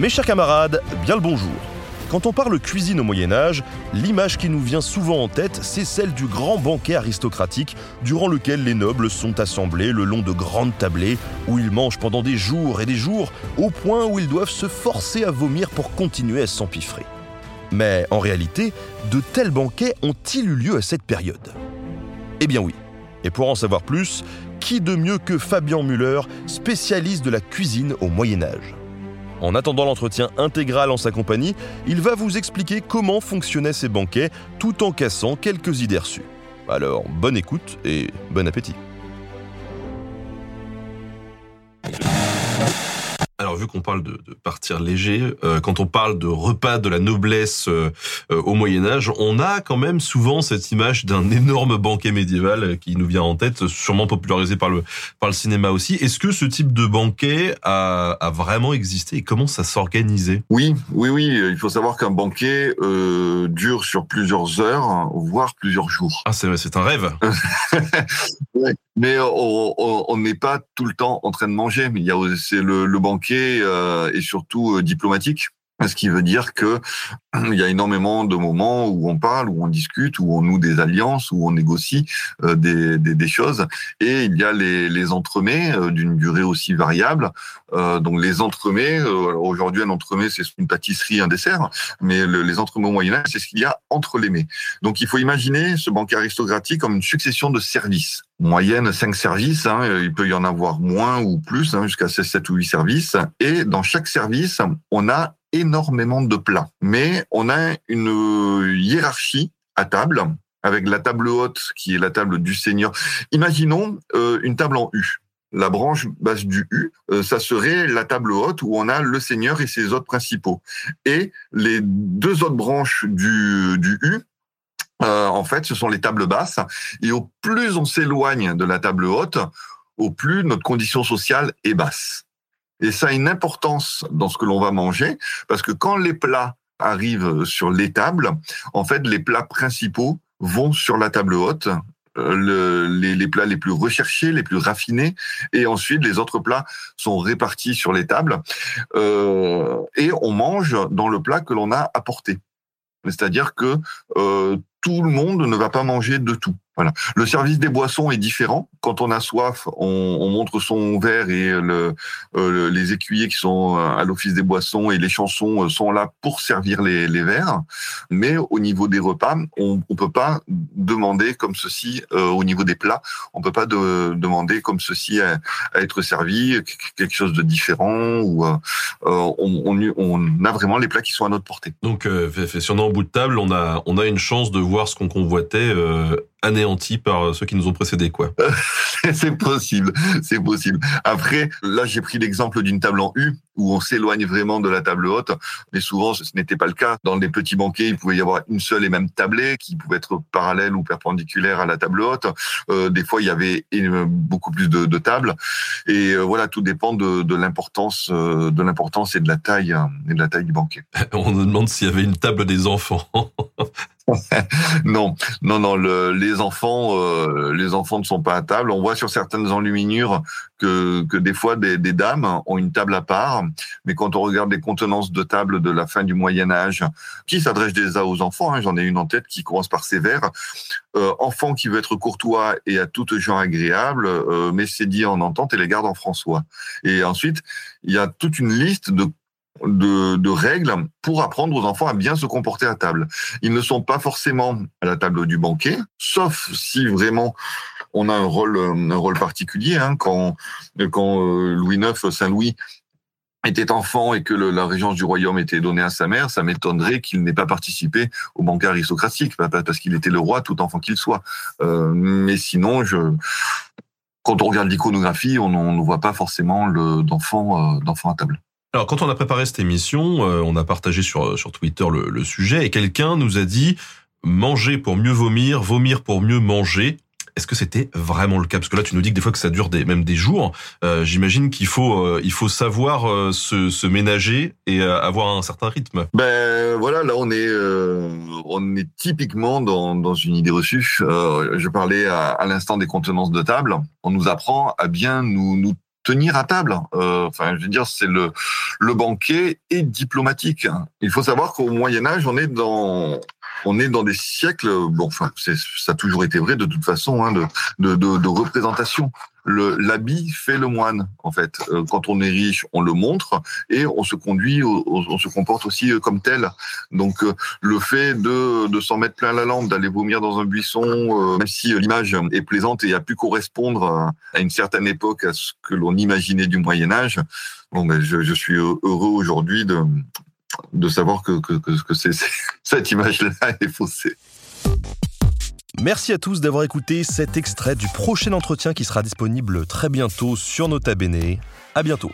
Mes chers camarades, bien le bonjour. Quand on parle cuisine au Moyen Âge, l'image qui nous vient souvent en tête, c'est celle du grand banquet aristocratique durant lequel les nobles sont assemblés le long de grandes tablées où ils mangent pendant des jours et des jours au point où ils doivent se forcer à vomir pour continuer à s'empiffrer. Mais en réalité, de tels banquets ont-ils eu lieu à cette période? Eh bien oui. Et pour en savoir plus, qui de mieux que Fabien Muller, spécialiste de la cuisine au Moyen Âge en attendant l'entretien intégral en sa compagnie, il va vous expliquer comment fonctionnaient ces banquets tout en cassant quelques idées reçues. Alors, bonne écoute et bon appétit. Vu qu'on parle de, de, partir léger, euh, quand on parle de repas de la noblesse euh, euh, au Moyen Âge, on a quand même souvent cette image d'un énorme banquet médiéval qui nous vient en tête, sûrement popularisé par le par le cinéma aussi. Est-ce que ce type de banquet a, a vraiment existé et comment ça s'organisait? Oui, oui, oui. Il faut savoir qu'un banquet dure sur plusieurs heures, voire plusieurs jours. Ah, c'est c'est un rêve. Mais on n'est pas tout le temps en train de manger. Il y a c'est le, le banquet euh, et surtout euh, diplomatique. Ce qui veut dire que il y a énormément de moments où on parle, où on discute, où on noue des alliances, où on négocie euh, des, des, des, choses. Et il y a les, les entremets euh, d'une durée aussi variable. Euh, donc les entremets, euh, aujourd'hui un entremets c'est une pâtisserie, un dessert, mais le, les entremets au Moyen Âge c'est ce qu'il y a entre les mets. Donc il faut imaginer ce banquet aristocratique comme une succession de services. Moyenne cinq services, hein, il peut y en avoir moins ou plus, hein, jusqu'à 16, 7 ou 8 services. Et dans chaque service, on a énormément de plats. Mais on a une hiérarchie à table, avec la table haute qui est la table du seigneur. Imaginons euh, une table en U. La branche basse du U, euh, ça serait la table haute où on a le seigneur et ses hôtes principaux. Et les deux autres branches du, U, euh, en fait, ce sont les tables basses. Et au plus on s'éloigne de la table haute, au plus notre condition sociale est basse. Et ça a une importance dans ce que l'on va manger, parce que quand les plats arrivent sur les tables, en fait, les plats principaux vont sur la table haute, euh, le, les, les, plats les plus recherchés, les plus raffinés, et ensuite les autres plats sont répartis sur les tables, euh, et on mange dans le plat que l'on a apporté. C'est-à-dire que euh, tout le monde ne va pas manger de tout. Voilà. Le service des boissons est différent. Quand on a soif, on, on montre son verre et le, euh, les écuyers qui sont à l'office des boissons et les chansons sont là pour servir les, les verres. Mais au niveau des repas, on ne peut pas demander comme ceci euh, au niveau des plats. On peut pas de, demander comme ceci à, à, être servi quelque chose de différent ou euh, on, on, on, a vraiment les plats qui sont à notre portée. Donc, euh, si on est en bout de table, on a on a une chance de voir ce qu'on convoitait anéanti par ceux qui nous ont précédés, quoi. c'est possible, c'est possible. Après, là, j'ai pris l'exemple d'une table en U où on s'éloigne vraiment de la table haute, mais souvent ce n'était pas le cas. Dans les petits banquets, il pouvait y avoir une seule et même tablée qui pouvait être parallèle ou perpendiculaire à la table haute. Euh, des fois, il y avait beaucoup plus de, de tables, et euh, voilà, tout dépend de, de l'importance, euh, de l'importance et de la taille et de la taille du banquet. on nous demande s'il y avait une table des enfants. non, non, non. Le, les enfants, euh, les enfants ne sont pas à table. On voit sur certaines enluminures que, que des fois des, des, dames ont une table à part, mais quand on regarde les contenances de table de la fin du Moyen Âge, qui s'adresse déjà aux enfants, hein, j'en ai une en tête qui commence par sévère, euh, enfant qui veut être courtois et à toute gens agréable, euh, mais c'est dit en entente et les garde en François. Et ensuite, il y a toute une liste de de, règles pour apprendre aux enfants à bien se comporter à table. Ils ne sont pas forcément à la table du banquet, sauf si vraiment on a un rôle, un rôle particulier. Hein, quand quand euh, Louis IX, Saint Louis était enfant et que la régence du royaume était donnée à sa mère, ça m'étonnerait qu'il n'ait pas participé au banquet aristocratique, parce qu'il était le roi tout enfant qu'il soit. Euh, mais sinon, je, quand on regarde l'iconographie, on ne voit pas forcément d'enfants euh, d'enfants à table. Alors, quand on a préparé cette émission, euh, on a partagé sur, sur Twitter le, le sujet et quelqu'un nous a dit manger pour mieux vomir, vomir pour mieux manger. Est-ce que c'était vraiment le cas? Parce que là, tu nous dis que des fois que ça dure même des jours. Euh, J'imagine qu'il faut, euh, il faut savoir euh, se, ménager et avoir un certain rythme. Ben voilà, là on est, on est typiquement dans, une idée reçue. je parlais à, l'instant des contenances de table. On nous apprend à bien nous, nous tenir à table. enfin, je veux dire, c'est le le banquet est diplomatique. Il faut savoir qu'au Moyen Âge, on est dans on est dans des siècles, bon, enfin, ça a toujours été vrai de toute façon, hein, de, de, de, de représentation l'habit fait le moine en fait. Euh, quand on est riche, on le montre et on se conduit, on se comporte aussi euh, comme tel. Donc euh, le fait de, de s'en mettre plein la lampe, d'aller vomir dans un buisson, même si l'image est plaisante et a pu correspondre à une certaine époque à ce que l'on imaginait du Moyen Âge, bon ben je, je suis heureux aujourd'hui de de savoir que, que, que, que c'est, cette image-là est faussée. Merci à tous d'avoir écouté cet extrait du prochain entretien qui sera disponible très bientôt sur Nota Bene. À bientôt.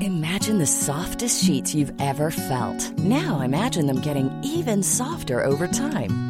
Imagine the softest sheets you've ever felt. Now imagine them getting even softer over time.